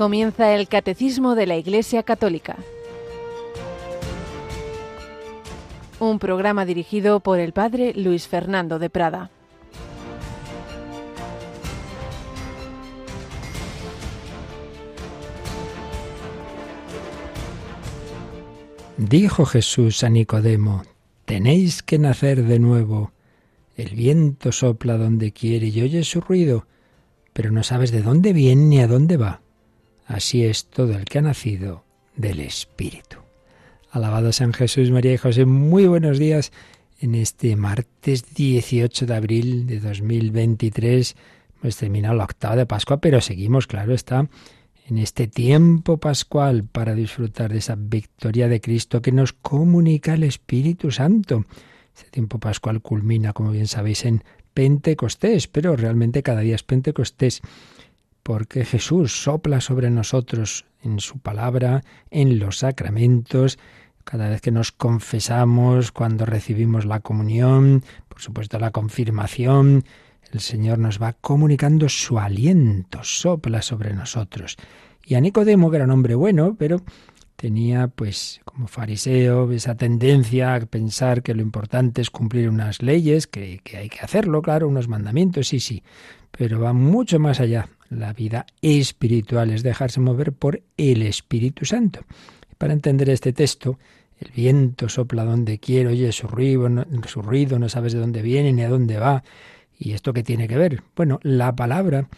Comienza el Catecismo de la Iglesia Católica. Un programa dirigido por el Padre Luis Fernando de Prada. Dijo Jesús a Nicodemo, tenéis que nacer de nuevo. El viento sopla donde quiere y oyes su ruido, pero no sabes de dónde viene ni a dónde va. Así es todo el que ha nacido del Espíritu. Alabado San Jesús, María y José, muy buenos días en este martes 18 de abril de 2023. Hemos terminado la octava de Pascua, pero seguimos, claro está, en este tiempo pascual para disfrutar de esa victoria de Cristo que nos comunica el Espíritu Santo. Este tiempo pascual culmina, como bien sabéis, en Pentecostés, pero realmente cada día es Pentecostés porque Jesús sopla sobre nosotros en su palabra, en los sacramentos, cada vez que nos confesamos, cuando recibimos la comunión, por supuesto la confirmación, el Señor nos va comunicando su aliento, sopla sobre nosotros. Y a Nicodemo, que era un hombre bueno, pero tenía, pues, como fariseo, esa tendencia a pensar que lo importante es cumplir unas leyes, que, que hay que hacerlo, claro, unos mandamientos, sí, sí, pero va mucho más allá la vida espiritual es dejarse mover por el Espíritu Santo. Para entender este texto, el viento sopla donde quiere, oye su ruido, no, su ruido, no sabes de dónde viene ni a dónde va. ¿Y esto qué tiene que ver? Bueno, la palabra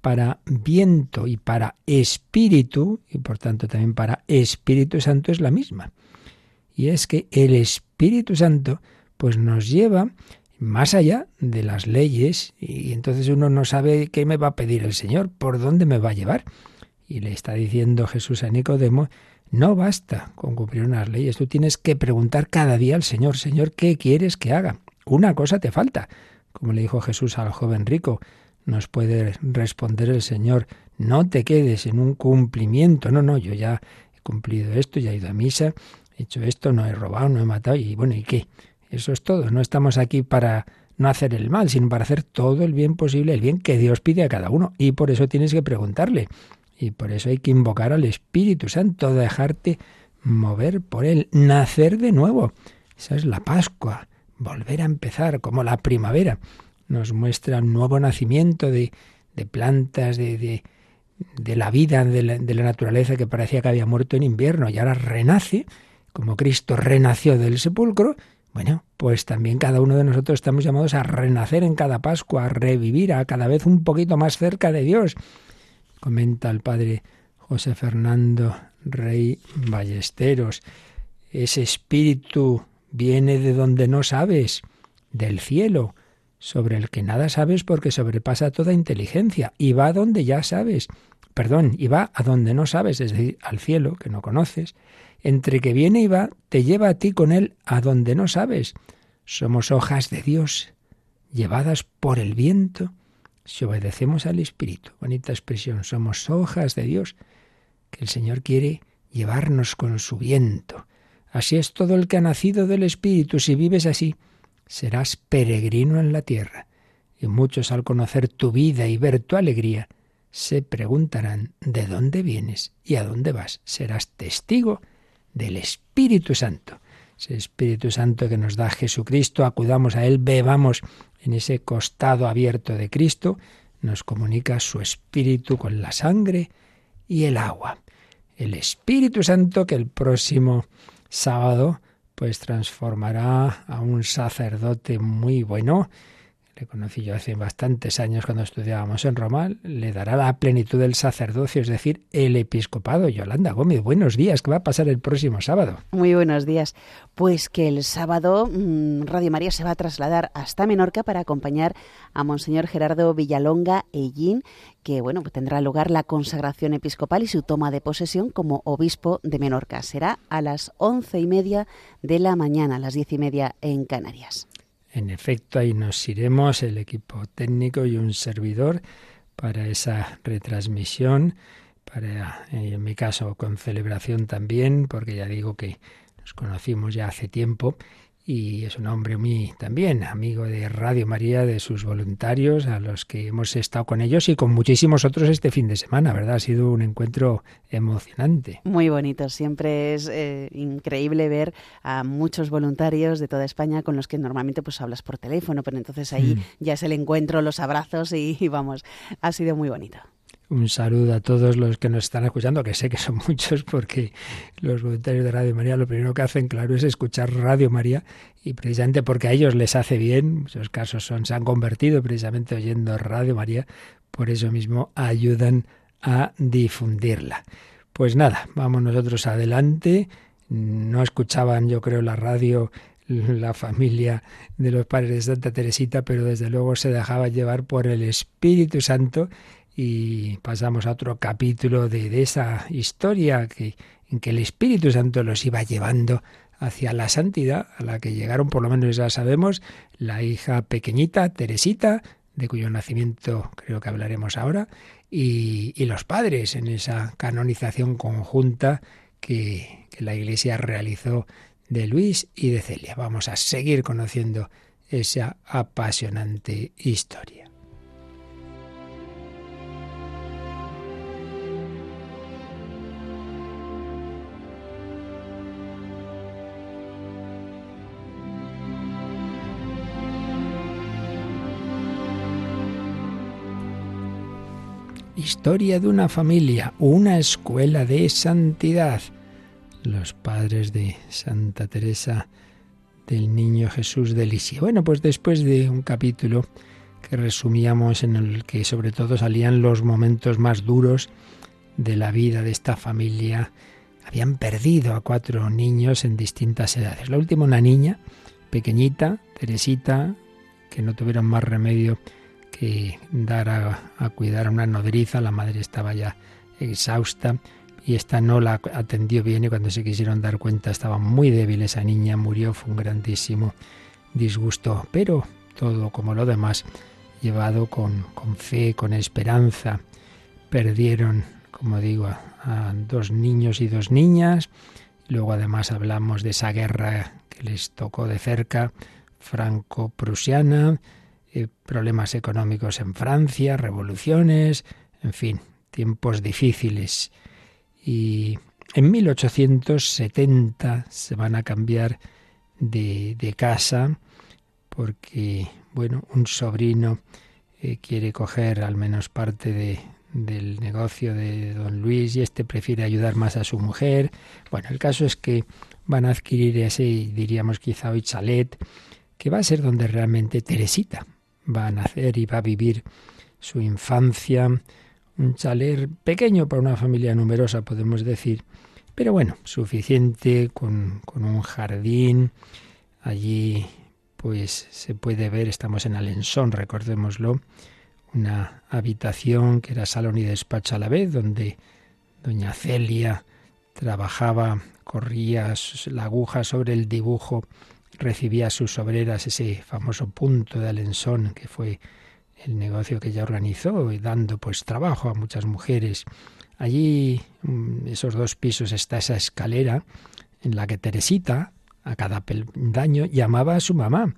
para viento y para espíritu, y por tanto también para Espíritu Santo es la misma. Y es que el Espíritu Santo pues nos lleva más allá de las leyes y entonces uno no sabe qué me va a pedir el Señor, por dónde me va a llevar. Y le está diciendo Jesús a Nicodemo, no basta con cumplir unas leyes, tú tienes que preguntar cada día al Señor, Señor, ¿qué quieres que haga? Una cosa te falta. Como le dijo Jesús al joven rico, nos puede responder el Señor, no te quedes en un cumplimiento, no, no, yo ya he cumplido esto, ya he ido a misa, he hecho esto, no he robado, no he matado, y bueno, ¿y qué? Eso es todo. No estamos aquí para no hacer el mal, sino para hacer todo el bien posible, el bien que Dios pide a cada uno. Y por eso tienes que preguntarle. Y por eso hay que invocar al Espíritu Santo, dejarte mover por él, nacer de nuevo. Esa es la Pascua, volver a empezar como la primavera. Nos muestra un nuevo nacimiento de, de plantas, de, de, la vida, de la naturaleza que parecía que había muerto en invierno y ahora renace, como Cristo renació del sepulcro, bueno, pues también cada uno de nosotros estamos llamados a renacer en cada Pascua, a revivir, a cada vez un poquito más cerca de Dios. Comenta el padre José Fernando Rey Ballesteros. Ese espíritu viene de donde no sabes, del cielo, sobre el que nada sabes porque sobrepasa toda inteligencia, y va donde ya sabes. Perdón, y va a donde no sabes, es decir, al cielo, que no conoces entre que viene y va, te lleva a ti con él a donde no sabes. Somos hojas de Dios, llevadas por el viento, si obedecemos al Espíritu. Bonita expresión, somos hojas de Dios, que el Señor quiere llevarnos con su viento. Así es todo el que ha nacido del Espíritu. Si vives así, serás peregrino en la tierra. Y muchos al conocer tu vida y ver tu alegría, se preguntarán de dónde vienes y a dónde vas. Serás testigo del Espíritu Santo. Ese Espíritu Santo que nos da Jesucristo, acudamos a Él, bebamos en ese costado abierto de Cristo, nos comunica su Espíritu con la sangre y el agua. El Espíritu Santo que el próximo sábado pues transformará a un sacerdote muy bueno le conocí yo hace bastantes años cuando estudiábamos en Roma, le dará la plenitud del sacerdocio, es decir, el episcopado. Yolanda Gómez, buenos días, ¿qué va a pasar el próximo sábado? Muy buenos días. Pues que el sábado mm, Radio María se va a trasladar hasta Menorca para acompañar a Monseñor Gerardo Villalonga Ellín, que bueno, pues tendrá lugar la consagración episcopal y su toma de posesión como obispo de Menorca. Será a las once y media de la mañana, a las diez y media en Canarias. En efecto, ahí nos iremos, el equipo técnico y un servidor, para esa retransmisión, para, en mi caso, con celebración también, porque ya digo que nos conocimos ya hace tiempo y es un hombre muy también amigo de Radio María, de sus voluntarios, a los que hemos estado con ellos y con muchísimos otros este fin de semana, ¿verdad? Ha sido un encuentro emocionante. Muy bonito, siempre es eh, increíble ver a muchos voluntarios de toda España con los que normalmente pues hablas por teléfono, pero entonces ahí mm. ya es el encuentro, los abrazos y vamos, ha sido muy bonito un saludo a todos los que nos están escuchando, que sé que son muchos porque los voluntarios de Radio María lo primero que hacen, claro, es escuchar Radio María y precisamente porque a ellos les hace bien, muchos casos son, se han convertido precisamente oyendo Radio María, por eso mismo ayudan a difundirla. Pues nada, vamos nosotros adelante. No escuchaban, yo creo, la radio la familia de los padres de Santa Teresita, pero desde luego se dejaba llevar por el Espíritu Santo y pasamos a otro capítulo de, esa historia que, en que el Espíritu Santo los iba llevando hacia la santidad, a la que llegaron, por lo menos ya sabemos, la hija pequeñita, Teresita, de cuyo nacimiento creo que hablaremos ahora, y, los padres en esa canonización conjunta que, que la Iglesia realizó de Luis y de Celia. Vamos a seguir conociendo esa apasionante historia. Historia de una familia, una escuela de santidad. Los padres de Santa Teresa del Niño Jesús de Lisieux. Bueno, pues después de un capítulo que resumíamos en el que sobre todo salían los momentos más duros de la vida de esta familia, habían perdido a cuatro niños en distintas edades. La última una niña pequeñita, Teresita, que no tuvieron más remedio que dar a, cuidar a una nodriza, la madre estaba ya exhausta y esta no la atendió bien y cuando se quisieron dar cuenta estaba muy débil esa niña, murió, fue un grandísimo disgusto, pero todo como lo demás, llevado con, con fe, con esperanza. Perdieron, como digo, a dos niños y dos niñas. Luego además hablamos de esa guerra que les tocó de cerca, franco-prusiana, eh, problemas económicos en Francia, revoluciones, en fin, tiempos difíciles. Y en 1870 se van a cambiar de, de casa porque, bueno, un sobrino eh, quiere coger al menos parte de, del negocio de don Luis y este prefiere ayudar más a su mujer. Bueno, el caso es que van a adquirir ese, diríamos quizá hoy, chalet, que va a ser donde realmente Teresita va a nacer y va a vivir su infancia, un chaler pequeño para una familia numerosa, podemos decir, pero bueno, suficiente con, con un jardín. Allí pues se puede ver, estamos en Alensón, recordémoslo, una habitación que era salón y despacho a la vez, donde doña Celia trabajaba, corría la aguja sobre el dibujo recibía a sus obreras ese famoso punto de Alensón, que fue el negocio que ella organizó dando pues trabajo a muchas mujeres. Allí, mm, esos dos pisos, está esa escalera en la que Teresita, a cada peldaño, llamaba a su mamá.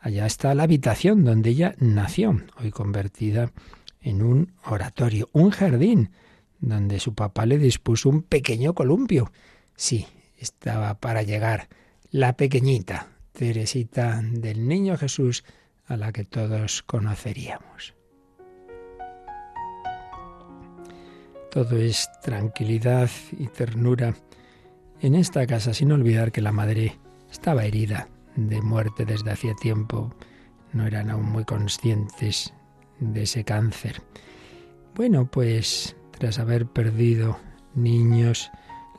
Allá está la habitación donde ella nació, hoy convertida en un oratorio, un jardín, donde su papá le dispuso un pequeño columpio. Sí, estaba para llegar la pequeñita Teresita del Niño Jesús a la que todos conoceríamos. Todo es tranquilidad y ternura en esta casa, sin olvidar que la madre estaba herida de muerte desde hacía tiempo. No eran aún muy conscientes de ese cáncer. Bueno, pues tras haber perdido niños,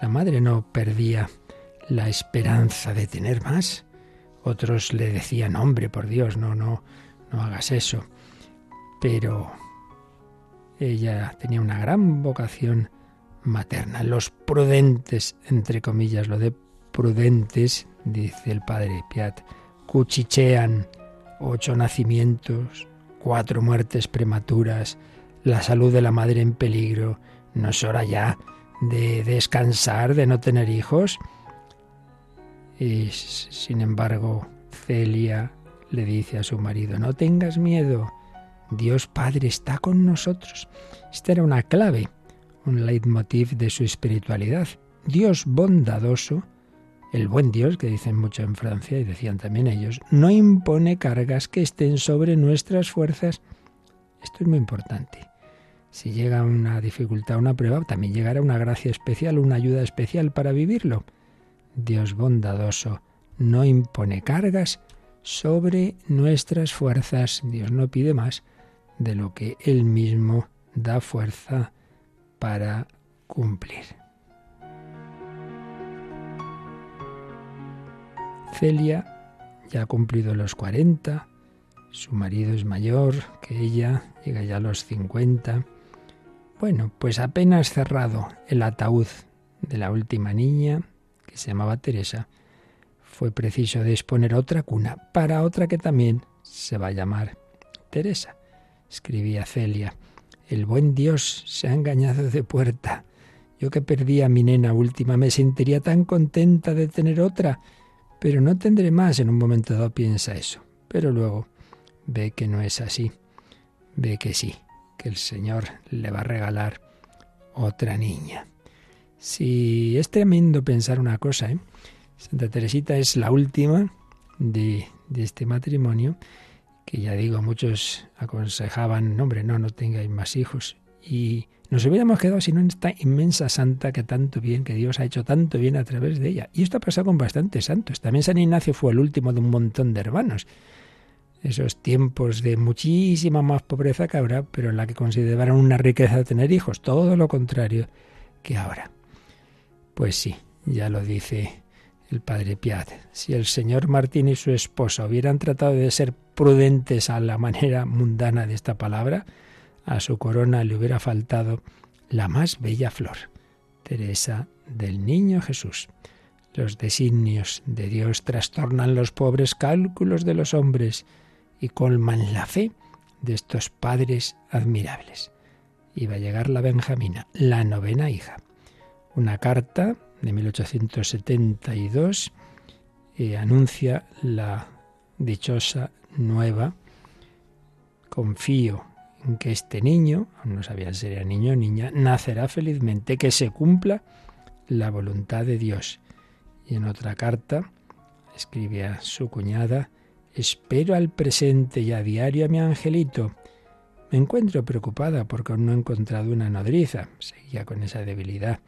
la madre no perdía la esperanza de tener más. Otros le decían, hombre, por Dios, no, no, no hagas eso. Pero ella tenía una gran vocación materna. Los prudentes, entre comillas, lo de prudentes, dice el padre Piat, cuchichean ocho nacimientos, cuatro muertes prematuras, la salud de la madre en peligro. ¿No es hora ya de descansar, de no tener hijos? Y, sin embargo, Celia le dice a su marido, no tengas miedo, Dios Padre está con nosotros. Esta era una clave, un leitmotiv de su espiritualidad. Dios bondadoso, el buen Dios, que dicen mucho en Francia y decían también ellos, no impone cargas que estén sobre nuestras fuerzas. Esto es muy importante. Si llega una dificultad, una prueba, también llegará una gracia especial, una ayuda especial para vivirlo. Dios bondadoso no impone cargas sobre nuestras fuerzas. Dios no pide más de lo que Él mismo da fuerza para cumplir. Celia ya ha cumplido los 40, su marido es mayor que ella, llega ya a los 50. Bueno, pues apenas cerrado el ataúd de la última niña, que se llamaba Teresa, fue preciso disponer otra cuna para otra que también se va a llamar Teresa. Escribía Celia, el buen Dios se ha engañado de puerta. Yo que perdí a mi nena última me sentiría tan contenta de tener otra, pero no tendré más. En un momento dado piensa eso, pero luego ve que no es así, ve que sí, que el Señor le va a regalar otra niña. Si es tremendo pensar una cosa, ¿eh? Santa Teresita es la última de, de este matrimonio, que ya digo, muchos aconsejaban, no, hombre, no, no tengáis más hijos. Y nos hubiéramos quedado sin esta inmensa santa que tanto bien, que Dios ha hecho tanto bien a través de ella. Y esto ha pasado con bastantes santos. También San Ignacio fue el último de un montón de hermanos. Esos tiempos de muchísima más pobreza que ahora, pero en la que consideraban una riqueza tener hijos. Todo lo contrario que ahora. Pues sí, ya lo dice el padre Piat. Si el señor Martín y su esposa hubieran tratado de ser prudentes a la manera mundana de esta palabra, a su corona le hubiera faltado la más bella flor, Teresa del Niño Jesús. Los designios de Dios trastornan los pobres cálculos de los hombres y colman la fe de estos padres admirables. Iba a llegar la Benjamina, la novena hija. Una carta de 1872 eh, anuncia la dichosa nueva. Confío en que este niño, no sabía si era niño o niña, nacerá felizmente, que se cumpla la voluntad de Dios. Y en otra carta escribía su cuñada, espero al presente y a diario a mi angelito. Me encuentro preocupada porque aún no he encontrado una nodriza. Seguía con esa debilidad.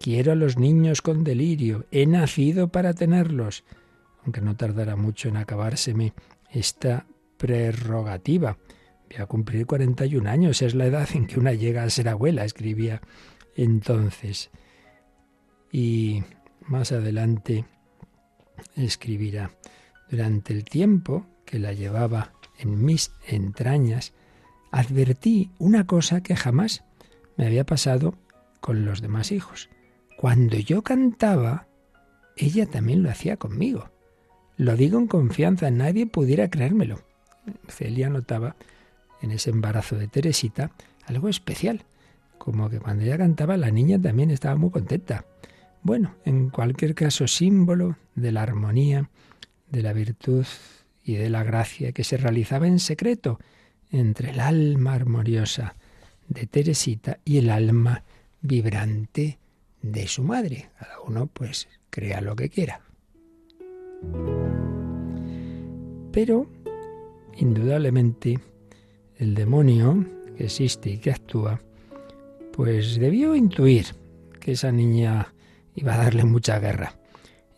Quiero a los niños con delirio. He nacido para tenerlos. Aunque no tardará mucho en acabárseme esta prerrogativa. Voy a cumplir 41 años, es la edad en que una llega a ser abuela, escribía entonces. Y más adelante escribirá, durante el tiempo que la llevaba en mis entrañas, advertí una cosa que jamás me había pasado con los demás hijos. Cuando yo cantaba, ella también lo hacía conmigo. Lo digo en confianza, nadie pudiera creérmelo. Celia notaba en ese embarazo de Teresita algo especial, como que cuando ella cantaba la niña también estaba muy contenta. Bueno, en cualquier caso, símbolo de la armonía, de la virtud y de la gracia que se realizaba en secreto entre el alma armoniosa de Teresita y el alma vibrante de su madre. Cada uno pues crea lo que quiera. Pero, indudablemente, el demonio que existe y que actúa, pues debió intuir que esa niña iba a darle mucha guerra.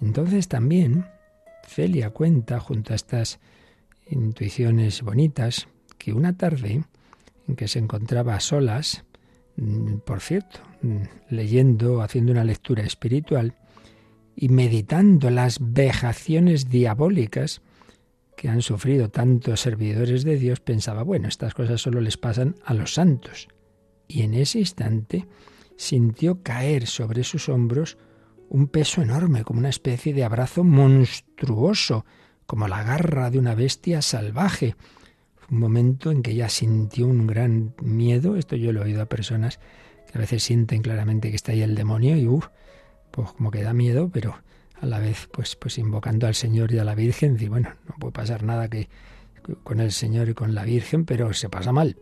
Entonces también Celia cuenta, junto a estas intuiciones bonitas, que una tarde en que se encontraba a solas, por cierto, mm, leyendo, haciendo una lectura espiritual, y meditando las vejaciones diabólicas que han sufrido tantos servidores de Dios, pensaba, bueno, estas cosas solo les pasan a los santos. Y en ese instante sintió caer sobre sus hombros un peso enorme, como una especie de abrazo monstruoso, como la garra de una bestia salvaje. Un momento en que ella sintió un gran miedo, esto yo lo he oído a personas que a veces sienten claramente que está ahí el demonio y uff, pues como que da miedo, pero a la vez pues, pues invocando al Señor y a la Virgen. Y bueno, no puede pasar nada que con el Señor y con la Virgen, pero se pasa mal.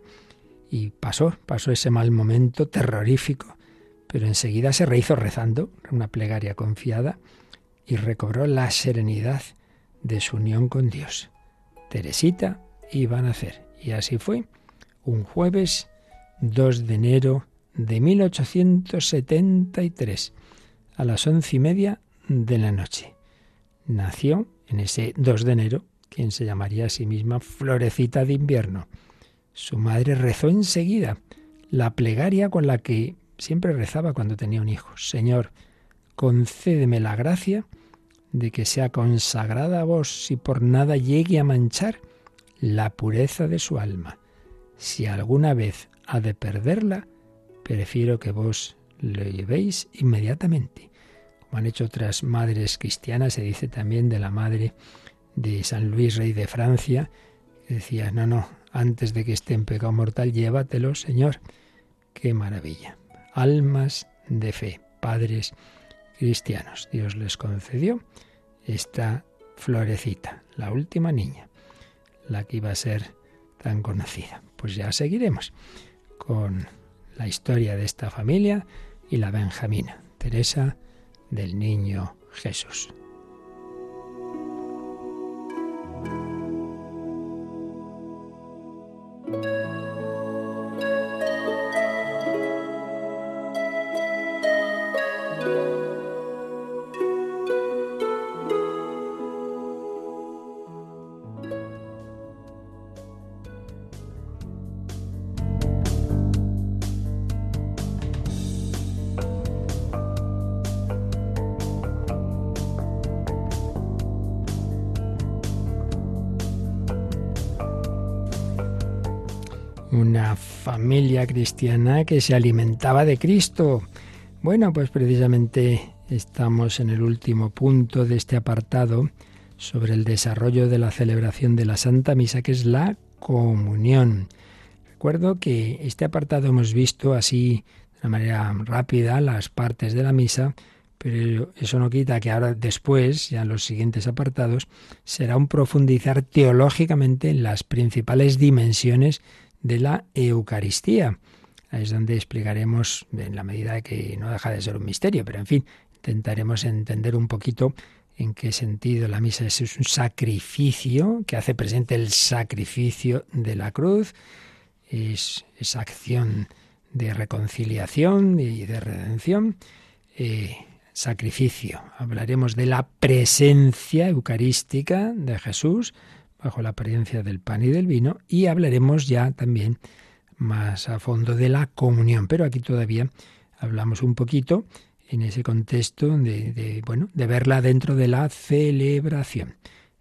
Y pasó, pasó ese mal momento terrorífico, pero enseguida se rehizo rezando, una plegaria confiada, y recobró la serenidad de su unión con Dios. Teresita iba a nacer, y así fue, un jueves 2 de enero de 1873, a las once y media de la noche. Nació en ese 2 de enero quien se llamaría a sí misma Florecita de invierno. Su madre rezó enseguida la plegaria con la que siempre rezaba cuando tenía un hijo. Señor, concédeme la gracia de que sea consagrada a vos si por nada llegue a manchar la pureza de su alma. Si alguna vez ha de perderla, prefiero que vos lo llevéis inmediatamente. Como han hecho otras madres cristianas, se dice también de la madre de San Luis, rey de Francia, que decía, no, no, antes de que esté en pecado mortal, llévatelo, Señor. Qué maravilla. Almas de fe, padres cristianos. Dios les concedió esta florecita, la última niña, la que iba a ser tan conocida. Pues ya seguiremos con la historia de esta familia y la Benjamina, Teresa del Niño Jesús. Cristiana que se alimentaba de Cristo. Bueno, pues precisamente estamos en el último punto de este apartado sobre el desarrollo de la celebración de la Santa Misa, que es la comunión. Recuerdo que este apartado hemos visto así de una manera rápida las partes de la misa, pero eso no quita que ahora después, ya en los siguientes apartados, será un profundizar teológicamente en las principales dimensiones de la Eucaristía. Ahí es donde explicaremos, en la medida que no deja de ser un misterio, pero en fin, intentaremos entender un poquito en qué sentido la misa es un sacrificio que hace presente el sacrificio de la cruz, es esa acción de reconciliación y de redención. Eh, sacrificio. Hablaremos de la presencia eucarística de Jesús, bajo la apariencia del pan y del vino y hablaremos ya también más a fondo de la comunión. Pero aquí todavía hablamos un poquito en ese contexto de, bueno, de verla dentro de la celebración.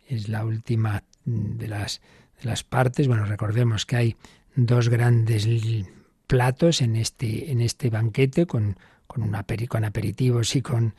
Es la última de las, de las partes. Bueno, recordemos que hay dos grandes platos en este, en este banquete con, con, una, con aperitivos y con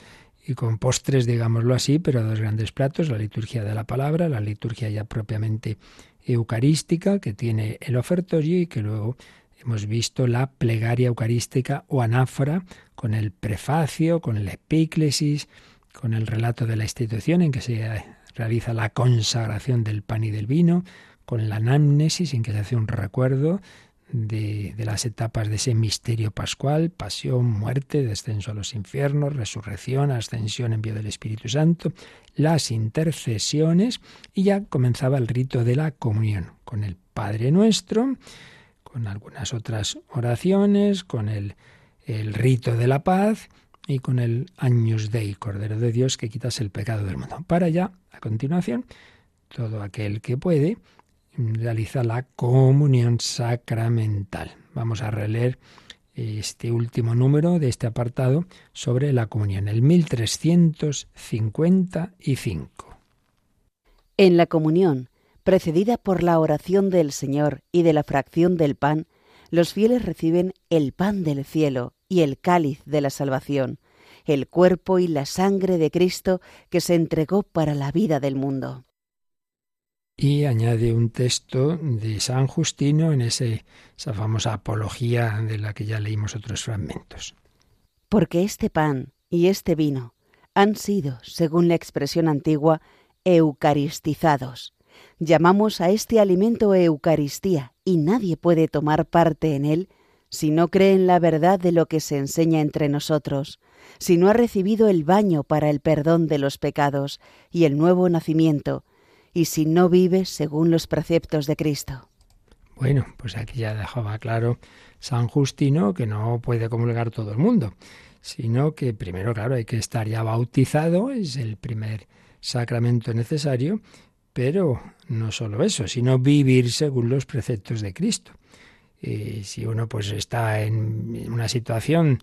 y con postres, digámoslo así, pero dos grandes platos, la liturgia de la palabra, la liturgia ya propiamente eucarística que tiene el ofertorio y que luego hemos visto la plegaria eucarística o anáfora con el prefacio, con el epíclesis, con el relato de la institución en que se realiza la consagración del pan y del vino, con la anamnesis en que se hace un recuerdo de, las etapas de ese misterio pascual, pasión, muerte, descenso a los infiernos, resurrección, ascensión, envío del Espíritu Santo, las intercesiones y ya comenzaba el rito de la comunión con el Padre Nuestro, con algunas otras oraciones, con el, el rito de la paz y con el Agnus Dei, Cordero de Dios que quitas el pecado del mundo. Para ya, a continuación, todo aquel que puede, realiza la comunión sacramental. Vamos a releer este último número de este apartado sobre la comunión, el 1355. En la comunión, precedida por la oración del Señor y de la fracción del pan, los fieles reciben el pan del cielo y el cáliz de la salvación, el cuerpo y la sangre de Cristo que se entregó para la vida del mundo y añade un texto de San Justino en esa famosa apología de la que ya leímos otros fragmentos. Porque este pan y este vino han sido, según la expresión antigua, eucaristizados. Llamamos a este alimento Eucaristía y nadie puede tomar parte en él si no cree en la verdad de lo que se enseña entre nosotros, si no ha recibido el baño para el perdón de los pecados y el nuevo nacimiento, y si no vive según los preceptos de Cristo. Bueno, pues aquí ya dejaba claro San Justino que no puede comulgar todo el mundo, sino que primero, claro, hay que estar ya bautizado, es el primer sacramento necesario, pero no solo eso, sino vivir según los preceptos de Cristo. Y si uno pues está en una situación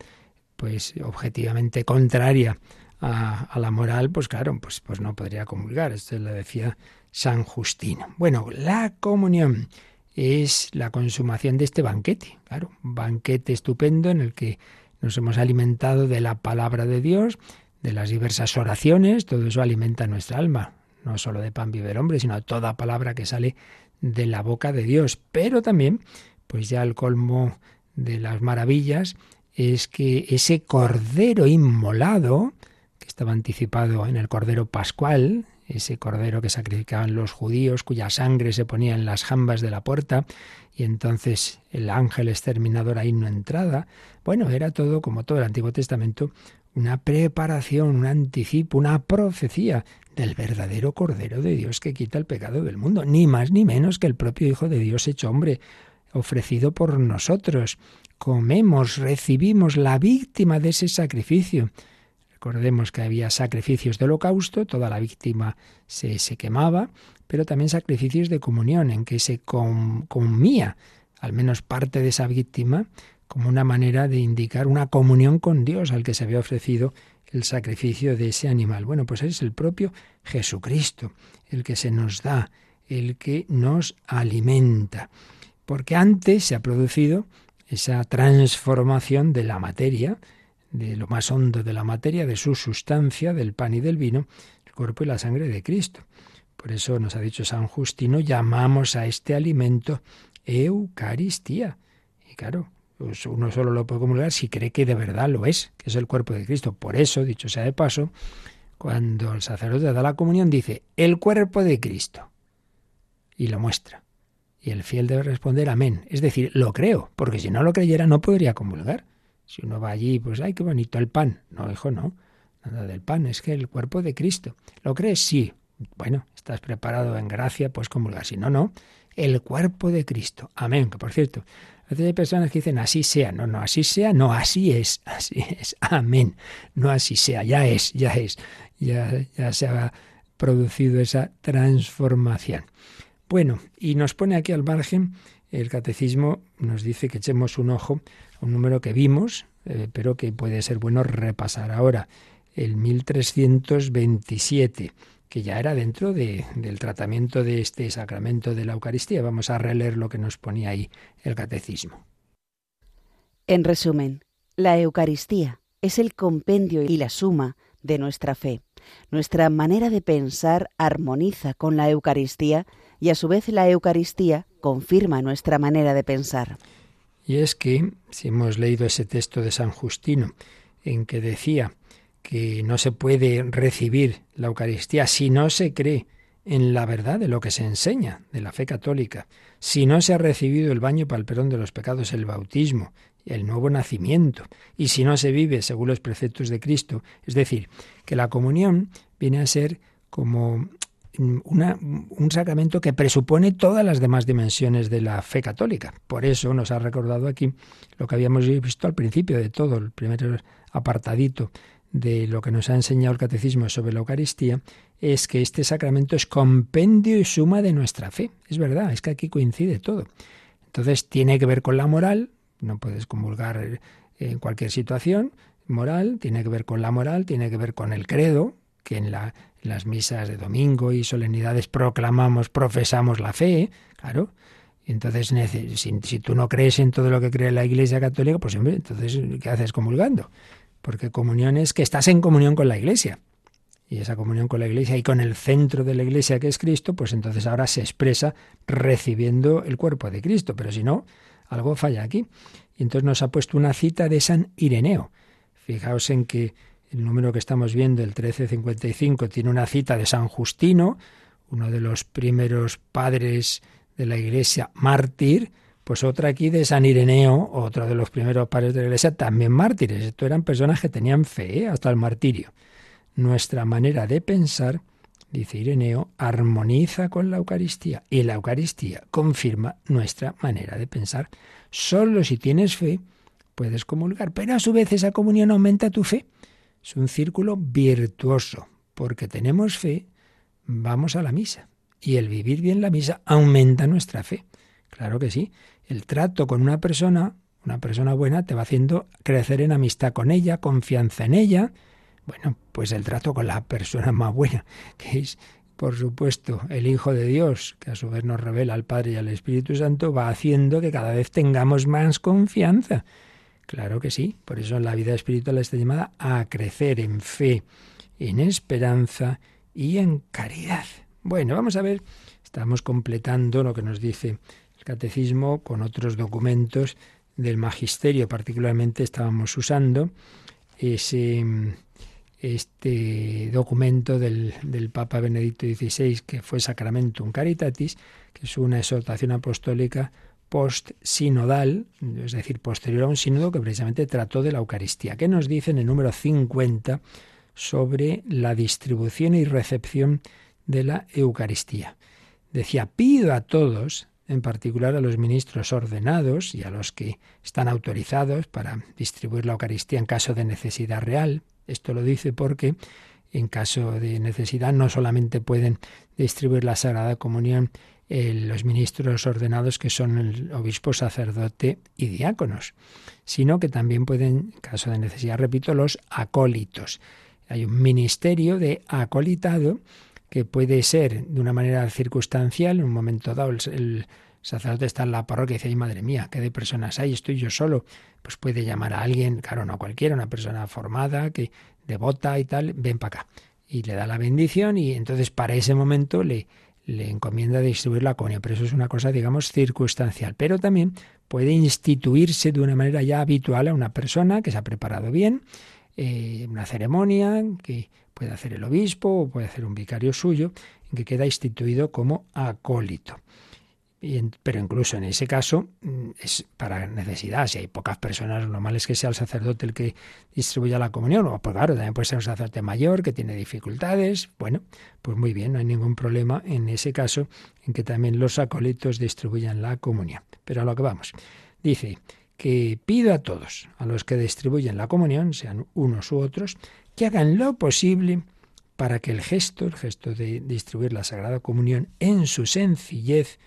pues objetivamente contraria a, la moral, pues claro, pues, pues no podría comulgar. Esto lo decía San Justino. Bueno, la comunión es la consumación de este banquete, claro, un banquete estupendo en el que nos hemos alimentado de la palabra de Dios, de las diversas oraciones, todo eso alimenta nuestra alma. No solo de pan vive el hombre, sino toda palabra que sale de la boca de Dios. Pero también, pues ya el colmo de las maravillas es que ese cordero inmolado, que estaba anticipado en el cordero pascual, ese cordero que sacrificaban los judíos, cuya sangre se ponía en las jambas de la puerta, y entonces el ángel exterminador ahí no entrada. Bueno, era todo, como todo el Antiguo Testamento, una preparación, un anticipo, una profecía del verdadero Cordero de Dios que quita el pecado del mundo, ni más ni menos que el propio Hijo de Dios hecho hombre, ofrecido por nosotros. Comemos, recibimos la víctima de ese sacrificio. Recordemos que había sacrificios de holocausto, toda la víctima se, se quemaba, pero también sacrificios de comunión, en que se comía al menos parte de esa víctima como una manera de indicar una comunión con Dios al que se había ofrecido el sacrificio de ese animal. Bueno, pues es el propio Jesucristo, el que se nos da, el que nos alimenta. Porque antes se ha producido esa transformación de la materia, de lo más hondo de la materia, de su sustancia, del pan y del vino, el cuerpo y la sangre de Cristo. Por eso nos ha dicho San Justino, llamamos a este alimento Eucaristía. Y claro, pues uno solo lo puede comulgar si cree que de verdad lo es, que es el cuerpo de Cristo. Por eso, dicho sea de paso, cuando el sacerdote da la comunión dice el cuerpo de Cristo y lo muestra. Y el fiel debe responder amén. Es decir, lo creo, porque si no lo creyera no podría comulgar. Si uno va allí, pues, ay, qué bonito el pan. No, hijo, no. Nada del pan, es que el cuerpo de Cristo. ¿Lo crees? Sí. Bueno, estás preparado en gracia, pues comulgar. Si no, no. El cuerpo de Cristo. Amén. Que por cierto, a veces hay personas que dicen así sea. No, no, así sea. No, así es. Así es. Amén. No así sea. Ya es, ya es. Ya, ya se ha producido esa transformación. Bueno, y nos pone aquí al margen, el catecismo nos dice que echemos un ojo un número que vimos, eh, pero que puede ser bueno repasar ahora, el 1327, que ya era dentro de, del tratamiento de este sacramento de la Eucaristía. Vamos a releer lo que nos ponía ahí el catecismo. En resumen, la Eucaristía es el compendio y la suma de nuestra fe. Nuestra manera de pensar armoniza con la Eucaristía y a su vez la Eucaristía confirma nuestra manera de pensar. Y es que, si hemos leído ese texto de San Justino, en que decía que no se puede recibir la Eucaristía si no se cree en la verdad de lo que se enseña, de la fe católica, si no se ha recibido el baño para el perdón de los pecados, el bautismo, el nuevo nacimiento, y si no se vive según los preceptos de Cristo, es decir, que la comunión viene a ser como un sacramento que presupone todas las demás dimensiones de la fe católica. Por eso nos ha recordado aquí lo que habíamos visto al principio de todo, el primer apartadito de lo que nos ha enseñado el catecismo sobre la Eucaristía, es que este sacramento es compendio y suma de nuestra fe. Es verdad, es que aquí coincide todo. Entonces tiene que ver con la moral, no puedes comulgar en cualquier situación moral, tiene que ver con la moral, tiene que ver con el credo, que en la las misas de domingo y solemnidades proclamamos, profesamos la fe, claro. Entonces, si, si, tú no crees en todo lo que cree la Iglesia Católica, pues entonces, ¿qué haces comulgando? Porque comunión es que estás en comunión con la Iglesia. Y esa comunión con la Iglesia y con el centro de la Iglesia que es Cristo, pues entonces ahora se expresa recibiendo el cuerpo de Cristo. Pero si no, algo falla aquí. Y entonces nos ha puesto una cita de San Ireneo. Fijaos en que el número que estamos viendo, el 1355, tiene una cita de San Justino, uno de los primeros padres de la Iglesia mártir, pues otra aquí de San Ireneo, otro de los primeros padres de la Iglesia, también mártires. Esto eran personas que tenían fe ¿eh? hasta el martirio. Nuestra manera de pensar, dice Ireneo, armoniza con la Eucaristía y la Eucaristía confirma nuestra manera de pensar. Solo si tienes fe puedes comulgar, pero a su vez esa comunión aumenta tu fe. Es un círculo virtuoso, porque tenemos fe, vamos a la misa. Y el vivir bien la misa aumenta nuestra fe. Claro que sí. El trato con una persona, una persona buena, te va haciendo crecer en amistad con ella, confianza en ella. Bueno, pues el trato con la persona más buena, que es, por supuesto, el Hijo de Dios, que a su vez nos revela al Padre y al Espíritu Santo, va haciendo que cada vez tengamos más confianza. Claro que sí, por eso la vida espiritual está llamada a crecer en fe, en esperanza y en caridad. Bueno, vamos a ver, estamos completando lo que nos dice el catecismo con otros documentos del magisterio, particularmente estábamos usando ese este documento del, del, Papa Benedicto XVI, que fue Sacramentum Caritatis, que es una exhortación apostólica post-sinodal, es decir, posterior a un sínodo que precisamente trató de la Eucaristía. ¿Qué nos dice en el número 50 sobre la distribución y recepción de la Eucaristía. Decía, pido a todos, en particular a los ministros ordenados y a los que están autorizados para distribuir la Eucaristía en caso de necesidad real. Esto lo dice porque en caso de necesidad no solamente pueden distribuir la Sagrada Comunión los ministros ordenados que son el obispo, sacerdote y diáconos, sino que también pueden, en caso de necesidad, repito, los acólitos. Hay un ministerio de acolitado que puede ser de una manera circunstancial, en un momento dado el, sacerdote está en la parroquia y dice, ay madre mía, ¿qué de personas hay? Estoy yo solo. Pues puede llamar a alguien, claro, no cualquiera, una persona formada, que devota y tal, ven para acá. Y le da la bendición y entonces para ese momento le, le encomienda distribuir la comunión. Pero eso es una cosa, digamos, circunstancial. Pero también puede instituirse de una manera ya habitual a una persona que se ha preparado bien, eh, una ceremonia que puede hacer el obispo o puede hacer un vicario suyo, que queda instituido como acólito pero incluso en ese caso mm, es para necesidad. Si hay pocas personas, lo normal es que sea el sacerdote el que distribuya la comunión. O, pues claro, también puede ser un sacerdote mayor que tiene dificultades. Bueno, pues muy bien, no hay ningún problema en ese caso en que también los acólitos distribuyan la comunión. Pero a lo que vamos. Dice que pido a todos, a los que distribuyen la comunión, sean unos u otros, que hagan lo posible para que el gesto, el gesto de distribuir la Sagrada Comunión en su sencillez,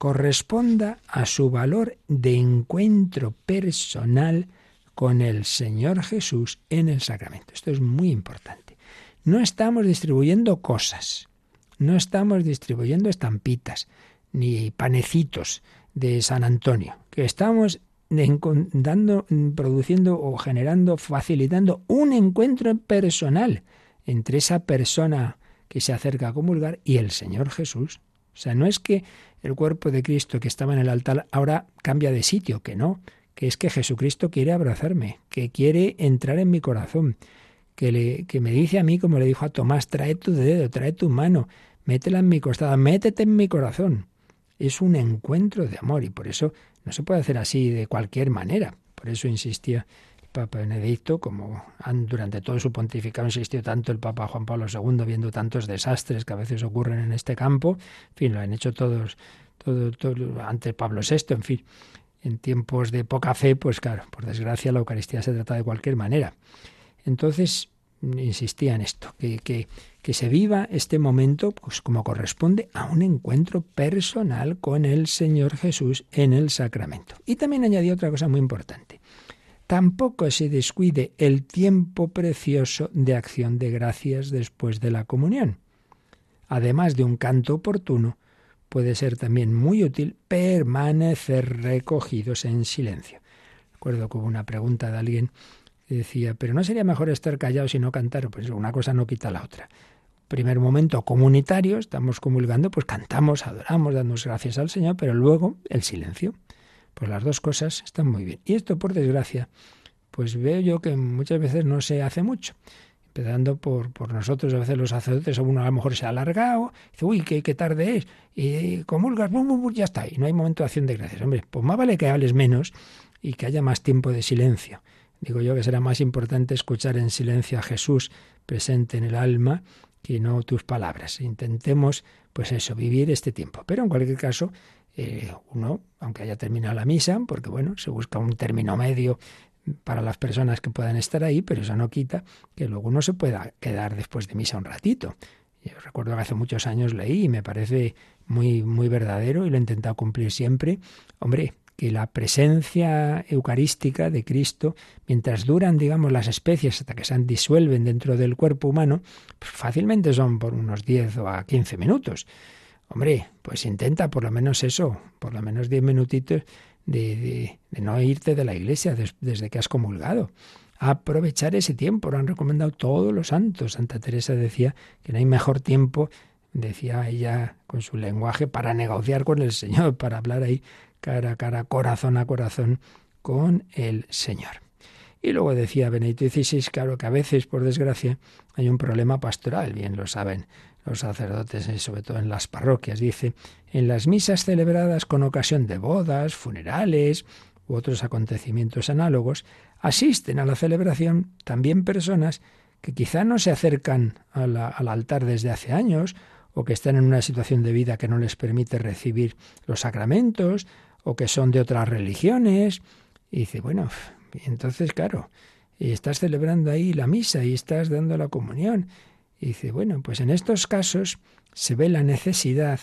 corresponda a su valor de encuentro personal con el Señor Jesús en el sacramento. Esto es muy importante. No estamos distribuyendo cosas, no estamos distribuyendo estampitas, ni panecitos de San Antonio, que estamos dando, produciendo o generando, facilitando un encuentro personal entre esa persona que se acerca a comulgar y el Señor Jesús. O sea, no es que el cuerpo de Cristo que estaba en el altar ahora cambia de sitio, que no, que es que Jesucristo quiere abrazarme, que quiere entrar en mi corazón, que, le, que me dice a mí, como le dijo a Tomás, trae tu dedo, trae tu mano, métela en mi costada, métete en mi corazón. Es un encuentro de amor y por eso no se puede hacer así de cualquier manera. Por eso insistía Papa Benedicto, como durante todo su pontificado insistió tanto el Papa Juan Pablo II, viendo tantos desastres que a veces ocurren en este campo. Fin, lo han hecho todos, todo, todo ante Pablo VI, en fin. En tiempos de poca fe, pues claro, por desgracia la Eucaristía se trata de cualquier manera. Entonces, insistía en esto, que, que, que, se viva este momento pues como corresponde a un encuentro personal con el Señor Jesús en el sacramento. Y también añadió otra cosa muy importante. Tampoco se descuide el tiempo precioso de acción de gracias después de la comunión. Además de un canto oportuno, puede ser también muy útil permanecer recogidos en silencio. Recuerdo que hubo una pregunta de alguien que decía, pero ¿no sería mejor estar callados y no cantar? Pues una cosa no quita la otra. Primer momento comunitario, estamos comulgando, pues cantamos, adoramos, damos gracias al Señor, pero luego el silencio. Pues las dos cosas están muy bien. Y esto, por desgracia, pues veo yo que muchas veces no se hace mucho. empezando por, por nosotros, a veces los sacerdotes, uno a lo mejor se ha alargado, dice, uy, qué, qué tarde es, y comulgas, bum, bum, ya está, y no hay momento de acción de gracias. Hombre, pues más vale que hables menos y que haya más tiempo de silencio. Digo yo que será más importante escuchar en silencio a Jesús presente en el alma que no tus palabras. Intentemos, pues eso, vivir este tiempo. Pero en cualquier caso, eh, uno, aunque haya terminado la misa, porque bueno, se busca un término medio para las personas que puedan estar ahí, pero eso no quita que luego uno se pueda quedar después de misa un ratito. Yo recuerdo que hace muchos años leí y me parece muy, muy verdadero y lo he intentado cumplir siempre. Hombre, que la presencia eucarística de Cristo, mientras duran, digamos, las especies hasta que se disuelven dentro del cuerpo humano, pues fácilmente son por unos 10 o a 15 minutos. Hombre, pues intenta por lo menos eso, por lo menos 10 minutitos de, no irte de la iglesia desde que has comulgado. Aprovechar ese tiempo, lo han recomendado todos los santos. Santa Teresa decía que no hay mejor tiempo, decía ella con su lenguaje, para negociar con el Señor, para hablar ahí cara a cara, corazón a corazón con el Señor. Y luego decía Benedicto XVI, claro que a veces, por desgracia, hay un problema pastoral, bien lo saben los sacerdotes, y sobre todo en las parroquias. Dice, en las misas celebradas con ocasión de bodas, funerales u otros acontecimientos análogos, asisten a la celebración también personas que quizá no se acercan al altar desde hace años o que están en una situación de vida que no les permite recibir los sacramentos o que son de otras religiones. Y dice, bueno, entonces, claro, estás celebrando ahí la misa y estás dando la comunión. Y dice, bueno, pues en estos casos se ve la necesidad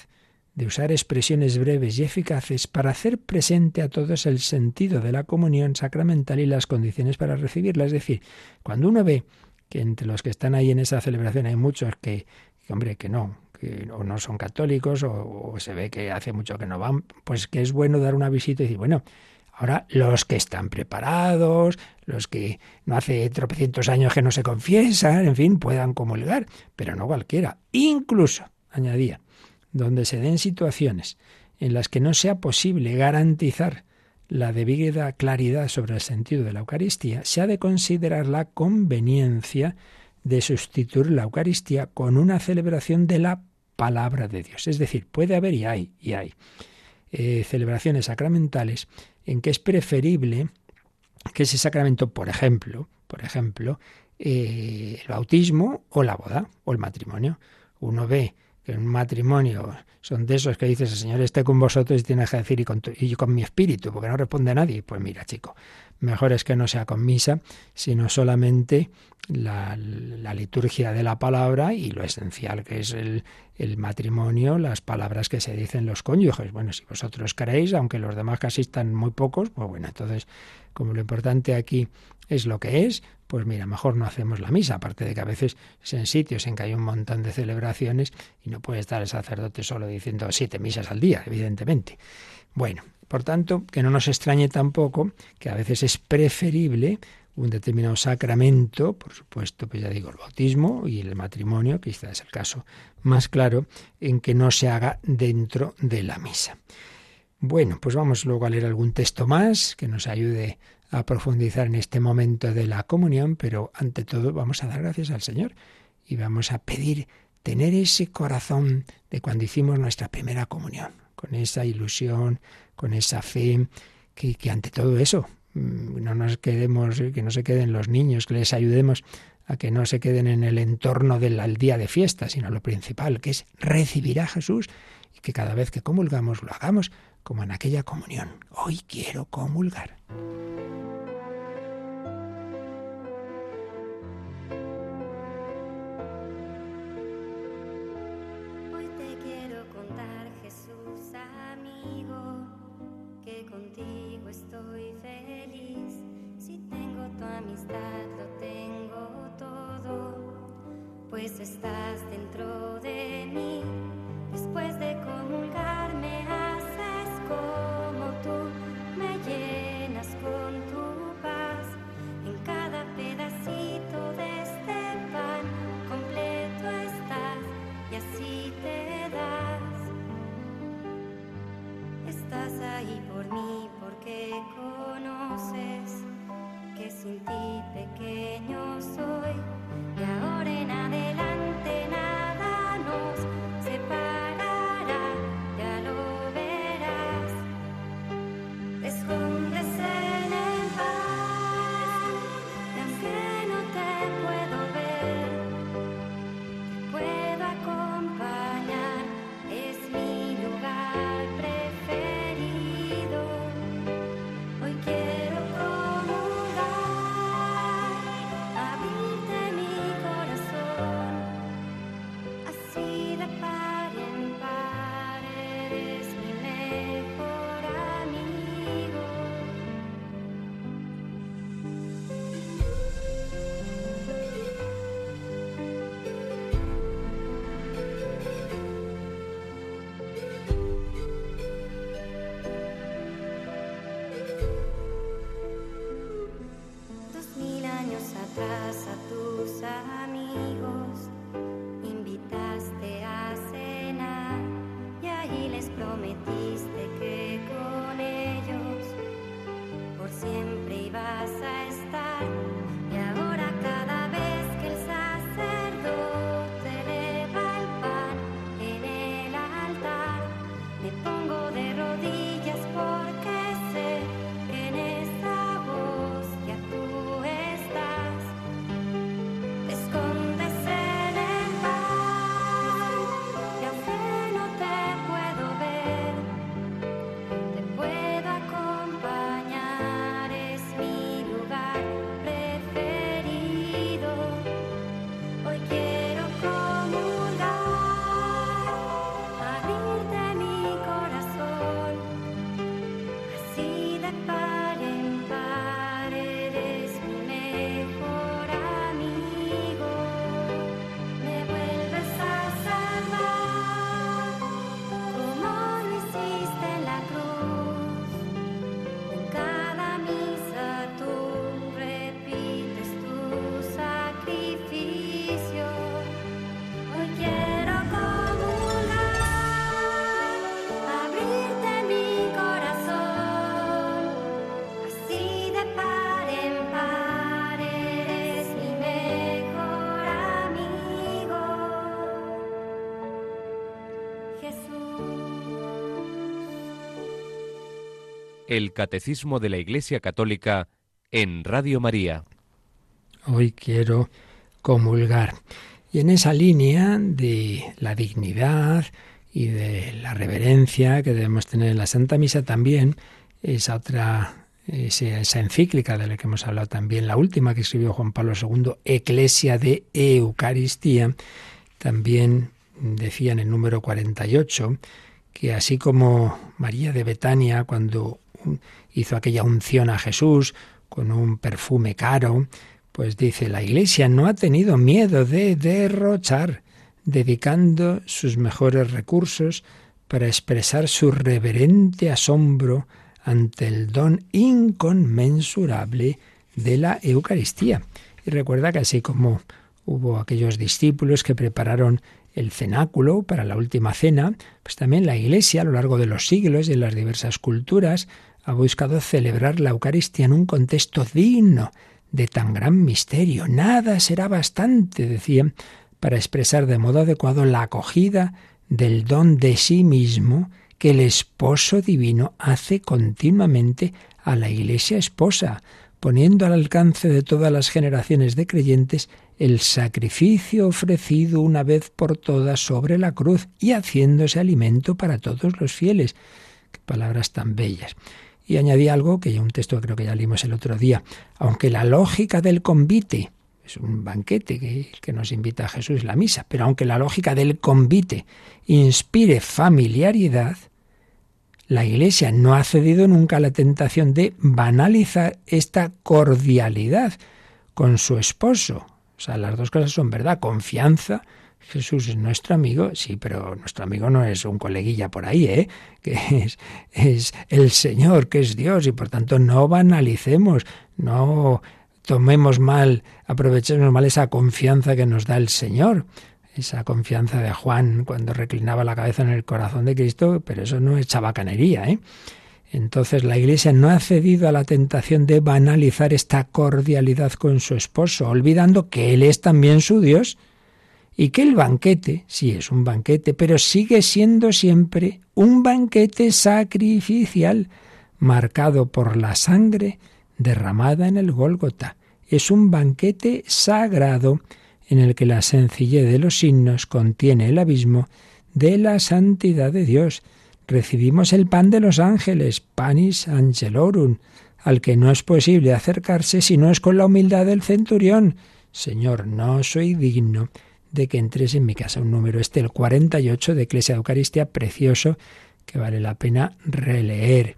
de usar expresiones breves y eficaces para hacer presente a todos el sentido de la comunión sacramental y las condiciones para recibirla. Es decir, cuando uno ve que entre los que están ahí en esa celebración hay muchos que, hombre, que no, que o no son católicos o, se ve que hace mucho que no van, pues que es bueno dar una visita y decir, bueno, ahora los que están preparados, los que no hace tropecientos años que no se confiesan, en fin, puedan comulgar, pero no cualquiera. Incluso, añadía, donde se den situaciones en las que no sea posible garantizar la debida claridad sobre el sentido de la Eucaristía, se ha de considerar la conveniencia de sustituir la Eucaristía con una celebración de la palabra de Dios. Es decir, puede haber y hay, y hay eh, celebraciones sacramentales en que es preferible que ese sacramento, por ejemplo, por ejemplo, eh, el bautismo o la boda o el matrimonio. Uno ve que en un matrimonio son de esos que dices, el Señor esté con vosotros y tienes que decir y con, y con mi espíritu, porque no responde nadie. Pues mira, chico, mejor es que no sea con misa, sino solamente la, liturgia de la palabra y lo esencial que es el, el, matrimonio, las palabras que se dicen los cónyuges. Bueno, si vosotros queréis, aunque los demás casi están muy pocos, pues bueno, entonces, como lo importante aquí es lo que es, pues mira, mejor no hacemos la misa, aparte de que a veces es en sitios en que hay un montón de celebraciones y no puede estar el sacerdote solo diciendo siete misas al día, evidentemente. Bueno, por tanto, que no nos extrañe tampoco que a veces es preferible un determinado sacramento, por supuesto, pues ya digo, el bautismo y el matrimonio, que quizás es el caso más claro, en que no se haga dentro de la misa. Bueno, pues vamos luego a leer algún texto más que nos ayude a profundizar en este momento de la comunión, pero ante todo vamos a dar gracias al Señor y vamos a pedir tener ese corazón de cuando hicimos nuestra primera comunión, con esa ilusión, con esa fe, que, que ante todo eso Mm, no nos quedemos, que no se queden los niños, que les ayudemos a que no se queden en el entorno del día de fiesta, sino lo principal, que es recibir a Jesús y que cada vez que comulgamos lo hagamos como en aquella comunión. Hoy quiero comulgar. Pues estás El Catecismo de la Iglesia Católica en Radio María. Hoy quiero comulgar. Y en esa línea de la dignidad y de la reverencia que debemos tener en la Santa Misa también, esa otra, esa, encíclica de la que hemos hablado también, la última que escribió Juan Pablo II, Eclesia de Eucaristía, también decía en el número 48 que así como María de Betania cuando hizo aquella unción a Jesús con un perfume caro, pues dice, la Iglesia no ha tenido miedo de derrochar, dedicando sus mejores recursos para expresar su reverente asombro ante el don inconmensurable de la Eucaristía. Y recuerda que así como hubo aquellos discípulos que prepararon el cenáculo para la última cena, pues también la Iglesia a lo largo de los siglos y en las diversas culturas ha buscado celebrar la Eucaristía en un contexto digno de tan gran misterio. Nada será bastante, decían, para expresar de modo adecuado la acogida del don de sí mismo que el esposo divino hace continuamente a la Iglesia esposa, poniendo al alcance de todas las generaciones de creyentes el sacrificio ofrecido una vez por todas sobre la cruz y haciéndose alimento para todos los fieles. Qué palabras tan bellas. Y añadí algo que un texto creo que ya leímos el otro día. Aunque la lógica del convite es un banquete que, que nos invita a Jesús la misa, pero aunque la lógica del convite inspire familiaridad, la Iglesia no ha cedido nunca a la tentación de banalizar esta cordialidad con su esposo. O sea, las dos cosas son verdad. Confianza. Jesús es nuestro amigo, sí, pero nuestro amigo no es un coleguilla por ahí, ¿eh? Que es, es el Señor, que es Dios, y por tanto no banalicemos, no tomemos mal, aprovechemos mal esa confianza que nos da el Señor esa confianza de Juan cuando reclinaba la cabeza en el corazón de Cristo, pero eso no es chabacanería, ¿eh? Entonces la Iglesia no ha cedido a la tentación de banalizar esta cordialidad con su esposo, olvidando que Él es también su Dios y que el banquete, sí es un banquete, pero sigue siendo siempre un banquete sacrificial, marcado por la sangre derramada en el Gólgota. Es un banquete sagrado en el que la sencillez de los signos contiene el abismo de la santidad de Dios. Recibimos el pan de los ángeles, panis angelorum, al que no es posible acercarse si no es con la humildad del centurión. Señor, no soy digno de que entres en mi casa. Un número este, el 48 de Eclesia de Eucaristía, precioso, que vale la pena releer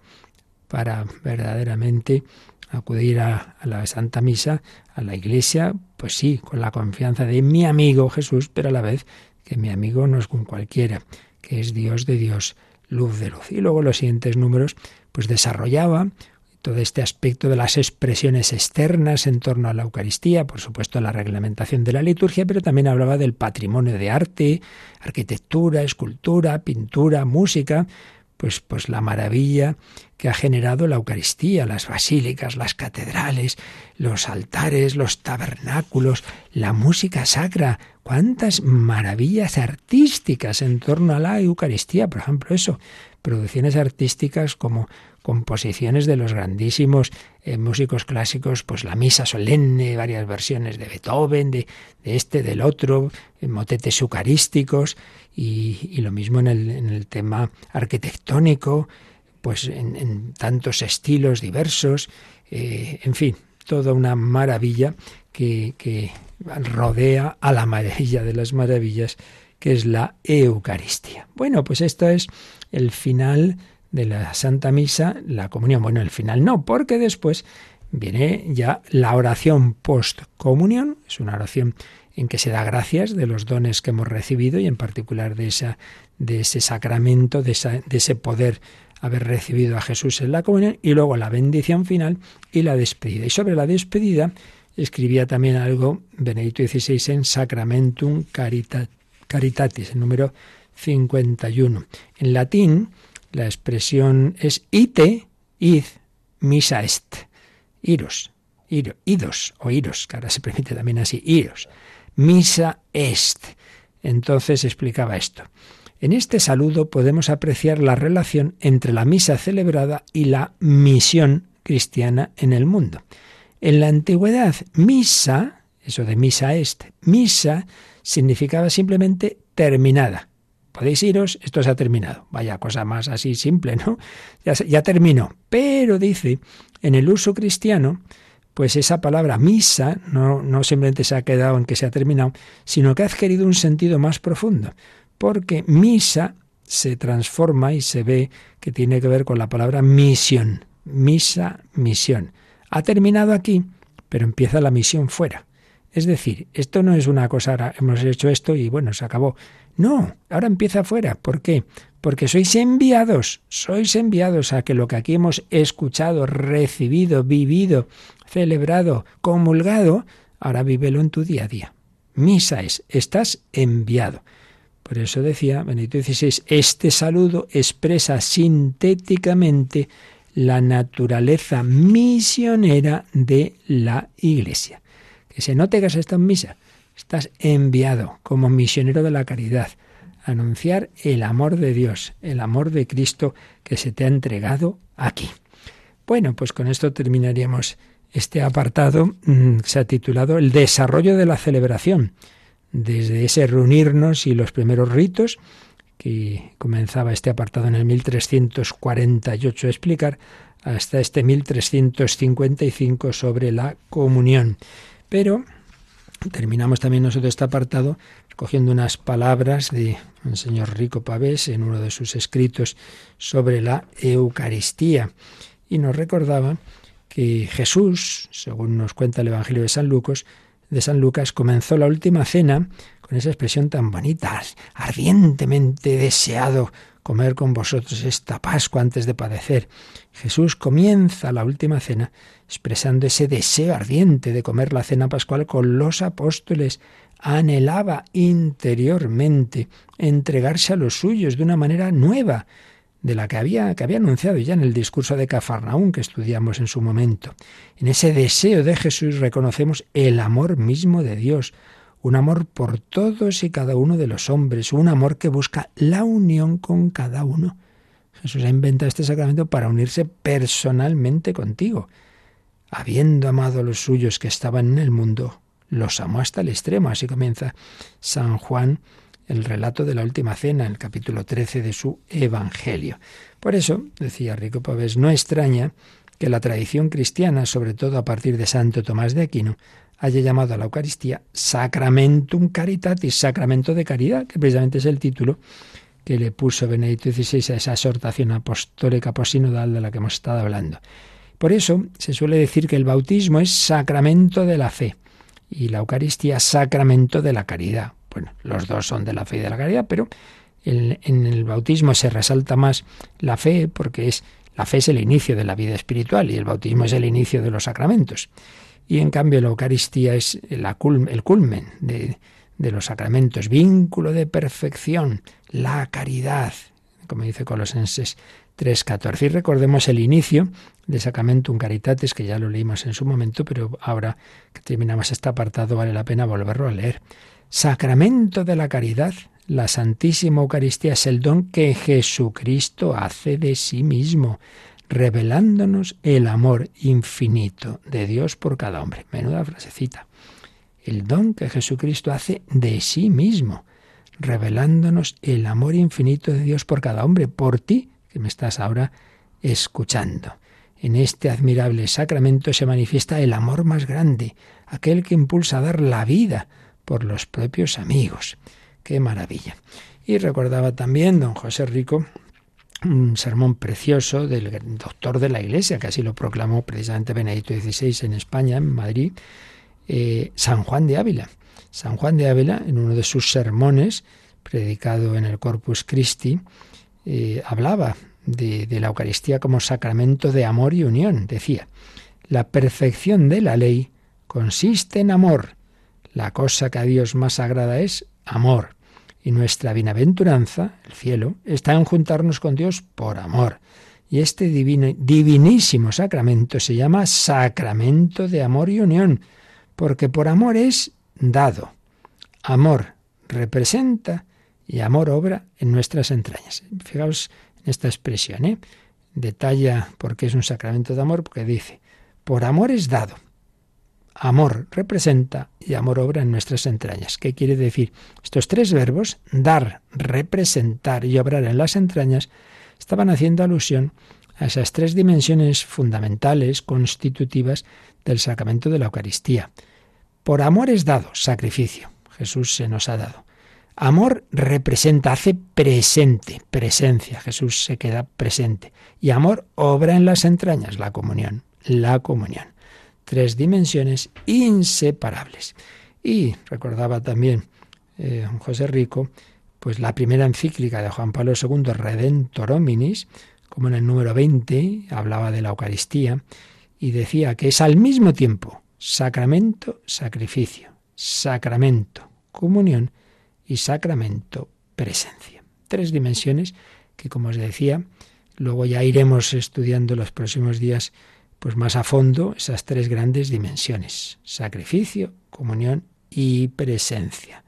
para verdaderamente acudir a, a, la Santa Misa, a la iglesia, pues sí, con la confianza de mi amigo Jesús, pero a la vez que mi amigo no es con cualquiera, que es Dios de Dios, luz de luz. Y luego los siguientes números, pues desarrollaba todo este aspecto de las expresiones externas en torno a la Eucaristía, por supuesto la reglamentación de la liturgia, pero también hablaba del patrimonio de arte, arquitectura, escultura, pintura, música, pues, pues la maravilla que ha generado la Eucaristía, las basílicas, las catedrales, los altares, los tabernáculos, la música sacra, cuántas maravillas artísticas en torno a la Eucaristía, por ejemplo, eso, producciones artísticas como composiciones de los grandísimos eh, músicos clásicos, pues la misa solemne, varias versiones de Beethoven, de, este, del otro, eh, motetes eucarísticos y, lo mismo en el, tema arquitectónico, pues en, tantos estilos diversos, eh, en fin, toda una maravilla que, que rodea a la maravilla de las maravillas, que es la Eucaristía. Bueno, pues esto es el final de la Santa Misa, la comunión. Bueno, el final no, porque después viene ya la oración post-comunión, es una oración en que se da gracias de los dones que hemos recibido y en particular de, esa, de ese sacramento, de, esa, de ese poder haber recibido a Jesús en la comunión y luego la bendición final y la despedida. Y sobre la despedida escribía también algo Benedicto XVI en Sacramentum Caritatis, el número 51. En latín, la expresión es ite, id, misa est. Iros, iro, idos o iros, que ahora se permite también así, iros. Misa est. Entonces explicaba esto. En este saludo podemos apreciar la relación entre la misa celebrada y la misión cristiana en el mundo. En la antigüedad, misa, eso de misa est, misa significaba simplemente terminada. Podéis iros, esto se ha terminado. Vaya cosa más así simple, ¿no? Ya, ya terminó. Pero dice, en el uso cristiano, pues esa palabra misa no, no simplemente se ha quedado en que se ha terminado, sino que ha adquirido un sentido más profundo porque misa se transforma y se ve que tiene que ver con la palabra misión. Misa, misión. Ha terminado aquí, pero empieza la misión fuera. Es decir, esto no es una cosa, ahora hemos hecho esto y bueno, se acabó. No, ahora empieza fuera. ¿Por qué? Porque sois enviados, sois enviados a que lo que aquí hemos escuchado, recibido, vivido, celebrado, comulgado, ahora vívelo en tu día a día. Misa es, estás enviado. Por eso decía Benedicto XVI, este saludo expresa sintéticamente la naturaleza misionera de la Iglesia. Que se note que has estado en misa. Estás enviado como misionero de la caridad a anunciar el amor de Dios, el amor de Cristo que se te ha entregado aquí. Bueno, pues con esto terminaríamos este apartado. Mm, se ha titulado El desarrollo de la celebración desde ese reunirnos y los primeros ritos, que comenzaba este apartado en el 1348 a explicar, hasta este 1355 sobre la comunión. Pero terminamos también nosotros este apartado cogiendo unas palabras de un señor Rico Pavés en uno de sus escritos sobre la Eucaristía. Y nos recordaba que Jesús, según nos cuenta el Evangelio de San Lucas, de San Lucas comenzó la última cena con esa expresión tan bonita, ardientemente deseado comer con vosotros esta Pascua antes de padecer. Jesús comienza la última cena expresando ese deseo ardiente de comer la cena pascual con los apóstoles. Anhelaba interiormente entregarse a los suyos de una manera nueva, de la que había, que había anunciado ya en el discurso de Cafarnaún que estudiamos en su momento. En ese deseo de Jesús reconocemos el amor mismo de Dios, un amor por todos y cada uno de los hombres, un amor que busca la unión con cada uno. Jesús ha inventado este sacramento para unirse personalmente contigo. Habiendo amado a los suyos que estaban en el mundo, los amó hasta el extremo. Así comienza San Juan el relato de la última cena, en el capítulo 13 de su Evangelio. Por eso, decía Rico Pavés, no extraña que la tradición cristiana, sobre todo a partir de Santo Tomás de Aquino, haya llamado a la Eucaristía Sacramentum Caritatis, sacramento de caridad, que precisamente es el título que le puso Benedicto XVI a esa exhortación apostólica posinodal de la que hemos estado hablando. Por eso se suele decir que el bautismo es sacramento de la fe y la Eucaristía sacramento de la caridad. Bueno, los dos son de la fe y de la caridad, pero en el bautismo se resalta más la fe porque es La fe es el inicio de la vida espiritual y el bautismo es el inicio de los sacramentos. Y en cambio la Eucaristía es el culmen de, los sacramentos, vínculo de perfección, la caridad, como dice Colosenses 3.14. Y recordemos el inicio de Sacramentum Caritatis, que ya lo leímos en su momento, pero ahora que terminamos este apartado vale la pena volverlo a leer. Sacramento de la caridad, la Santísima Eucaristía es el don que Jesucristo hace de sí mismo, revelándonos el amor infinito de Dios por cada hombre. Menuda frasecita. El don que Jesucristo hace de sí mismo, revelándonos el amor infinito de Dios por cada hombre, por ti que me estás ahora escuchando. En este admirable sacramento se manifiesta el amor más grande, aquel que impulsa a dar la vida por los propios amigos. ¡Qué maravilla! Y recordaba también don José Rico un sermón precioso del doctor de la Iglesia, que así lo proclamó precisamente Benedicto XVI en España, en Madrid, eh, San Juan de Ávila. San Juan de Ávila, en uno de sus sermones, predicado en el Corpus Christi, eh, hablaba de, de la Eucaristía como sacramento de amor y unión. Decía, la perfección de la ley consiste en amor. La cosa que a Dios más agrada es amor. Y nuestra bienaventuranza, el cielo, está en juntarnos con Dios por amor. Y este divinísimo sacramento se llama sacramento de amor y unión, porque por amor es dado. Amor representa y amor obra en nuestras entrañas. Fijaos en esta expresión, ¿eh? Detalla por qué es un sacramento de amor, porque dice, por amor es dado. Amor representa y amor obra en nuestras entrañas. ¿Qué quiere decir? Estos tres verbos, dar, representar y obrar en las entrañas, estaban haciendo alusión a esas tres dimensiones fundamentales, constitutivas del sacramento de la Eucaristía. Por amor es dado, sacrificio. Jesús se nos ha dado. Amor representa, hace presente, presencia. Jesús se queda presente. Y amor obra en las entrañas, la comunión, la comunión. Tres dimensiones inseparables. Y recordaba también eh, José Rico, pues la primera encíclica de Juan Pablo II, Redentor Hominis, como en el número 20 hablaba de la Eucaristía, y decía que es al mismo tiempo sacramento, sacrificio, sacramento, comunión y sacramento, presencia. Tres dimensiones que, como os decía, luego ya iremos estudiando los próximos días pues más a fondo esas tres grandes dimensiones, sacrificio, comunión y presencia.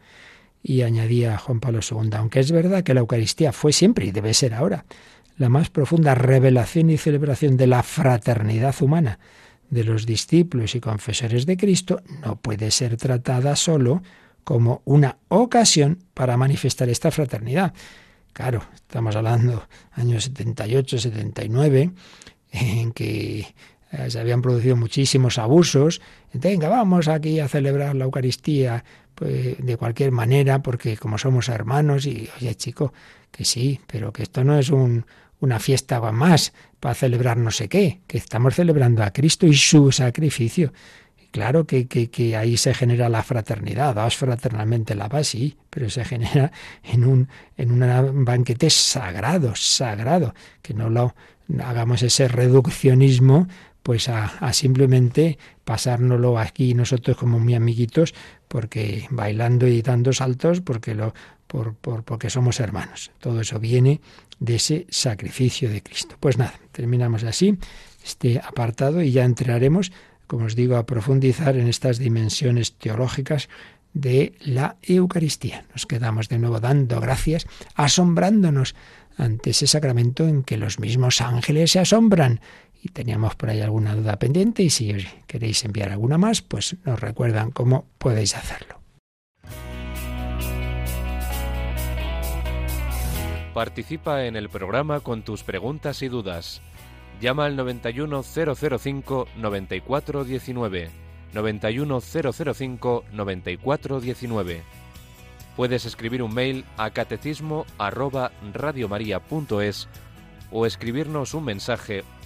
Y añadía Juan Pablo II, aunque es verdad que la Eucaristía fue siempre y debe ser ahora la más profunda revelación y celebración de la fraternidad humana de los discípulos y confesores de Cristo, no puede ser tratada solo como una ocasión para manifestar esta fraternidad. Claro, estamos hablando años 78, 79, en que eh, se habían producido muchísimos abusos. Venga, vamos aquí a celebrar la Eucaristía pues, de cualquier manera, porque como somos hermanos, y oye chico, que sí, pero que esto no es un, una fiesta más para celebrar no sé qué, que estamos celebrando a Cristo y su sacrificio. Claro que, ahí se genera la fraternidad, daos fraternalmente la paz, sí, pero se genera en un, en un banquete sagrado, sagrado, que no lo hagamos ese reduccionismo pues a, simplemente pasárnoslo aquí nosotros como muy amiguitos, porque bailando y dando saltos, porque lo, por, por, porque somos hermanos. Todo eso viene de ese sacrificio de Cristo. Pues nada, terminamos así este apartado y ya entraremos como os digo, a profundizar en estas dimensiones teológicas de la Eucaristía. Nos quedamos de nuevo dando gracias, asombrándonos ante ese sacramento en que los mismos ángeles se asombran. Y teníamos por ahí alguna duda pendiente y si queréis enviar alguna más, pues nos recuerdan cómo podéis hacerlo. Participa en el programa con tus preguntas y dudas Llama al 91005 9419. 91005 9419. Puedes escribir un mail a catecismo o escribirnos un mensaje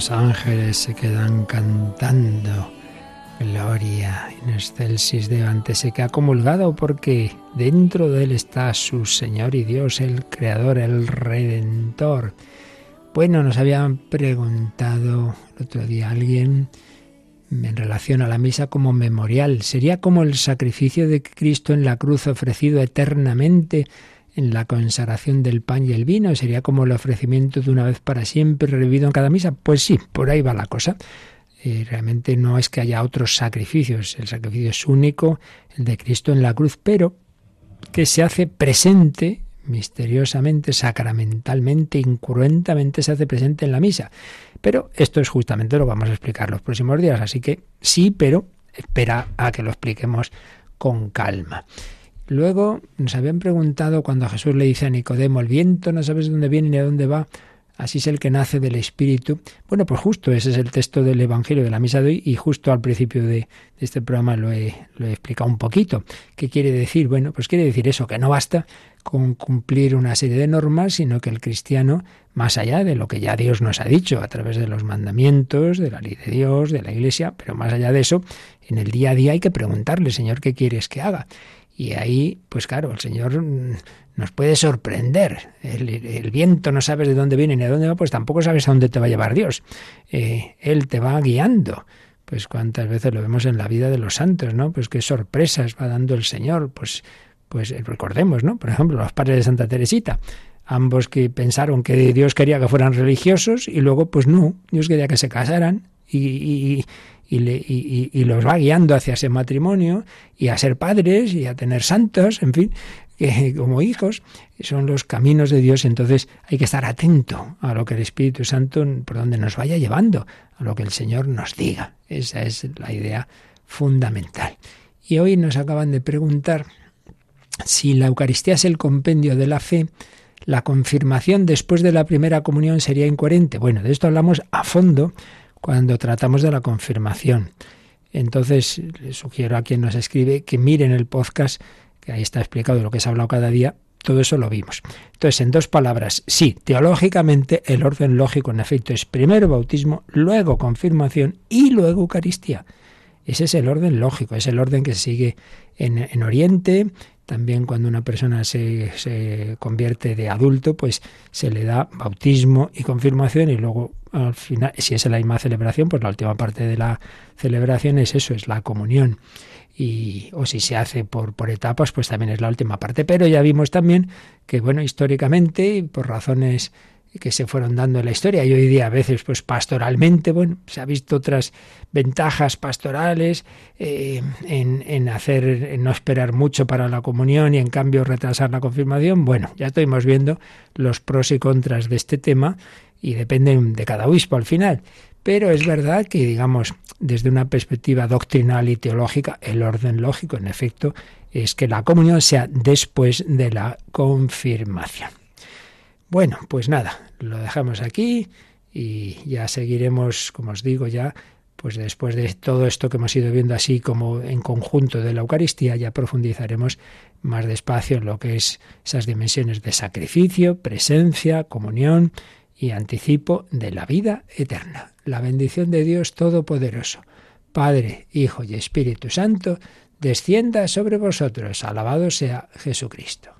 Los ángeles se quedan cantando Gloria in excelsis de antes se que ha comulgado porque dentro de él está su Señor y Dios, el Creador, el Redentor. Bueno, nos habían preguntado el otro día alguien en relación a la misa como memorial. ¿Sería como el sacrificio de Cristo en la cruz ofrecido eternamente en la consagración del pan y el vino? ¿Sería como el ofrecimiento de una vez para siempre revivido en cada misa? Pues sí, por ahí va la cosa. Eh, realmente no es que haya otros sacrificios, el sacrificio es único, el de Cristo en la cruz, pero que se hace presente misteriosamente, sacramentalmente, incruentamente se hace presente en la misa. Pero esto es justamente lo que vamos a explicar los próximos días, así que sí, pero espera a que lo expliquemos con calma. Luego nos habían preguntado cuando Jesús le dice a Nicodemo, el viento no sabes dónde viene ni a dónde va, así es el que nace del Espíritu. Bueno, pues justo ese es el texto del Evangelio de la Misa de hoy y justo al principio de, este programa lo he, lo he explicado un poquito. ¿Qué quiere decir? Bueno, pues quiere decir eso, que no basta con cumplir una serie de normas, sino que el cristiano, más allá de lo que ya Dios nos ha dicho a través de los mandamientos, de la ley de Dios, de la Iglesia, pero más allá de eso, en el día a día hay que preguntarle, Señor, ¿qué quieres que haga? Y ahí, pues claro, el Señor nos puede sorprender. El, viento no sabes de dónde viene ni a dónde va, pues tampoco sabes a dónde te va a llevar Dios. Eh, él te va guiando. Pues cuántas veces lo vemos en la vida de los santos, ¿no? Pues qué sorpresas va dando el Señor. Pues, pues recordemos, ¿no? Por ejemplo, los padres de Santa Teresita. Ambos que pensaron que Dios quería que fueran religiosos y luego, pues no, Dios quería que se casaran y, y, los va guiando hacia ese matrimonio y a ser padres y a tener santos, en fin, que como hijos son los caminos de Dios, entonces hay que estar atento a lo que el Espíritu Santo por donde nos vaya llevando, a lo que el Señor nos diga. Esa es la idea fundamental. Y hoy nos acaban de preguntar si la Eucaristía es el compendio de la fe, la confirmación después de la primera comunión sería incoherente. Bueno, de esto hablamos a fondo cuando tratamos de la confirmación. Entonces, le sugiero a quien nos escribe que miren el podcast, que ahí está explicado lo que se ha hablado cada día. Todo eso lo vimos. Entonces, en dos palabras, sí, teológicamente el orden lógico en efecto es primero bautismo, luego confirmación y luego Eucaristía. Ese es el orden lógico, es el orden que se sigue en, en Oriente, también cuando una persona se, convierte de adulto, pues se le da bautismo y confirmación y luego al final, si es la misma celebración, pues la última parte de la celebración es eso, es la comunión. Y, o si se hace por, etapas, pues también es la última parte. Pero ya vimos también que, bueno, históricamente, por razones que se fueron dando en la historia y hoy día a veces pues pastoralmente bueno se ha visto otras ventajas pastorales eh, en, en, hacer en no esperar mucho para la comunión y en cambio retrasar la confirmación bueno ya estuvimos viendo los pros y contras de este tema y dependen de cada obispo al final. Pero es verdad que, digamos, desde una perspectiva doctrinal y teológica, el orden lógico, en efecto, es que la comunión sea después de la confirmación. Bueno, pues nada, lo dejamos aquí y ya seguiremos, como os digo, ya pues después de todo esto que hemos ido viendo así como en conjunto de la Eucaristía, ya profundizaremos más despacio en lo que es esas dimensiones de sacrificio, presencia, comunión y anticipo de la vida eterna. La bendición de Dios Todopoderoso, Padre, Hijo y Espíritu Santo, descienda sobre vosotros. Alabado sea Jesucristo.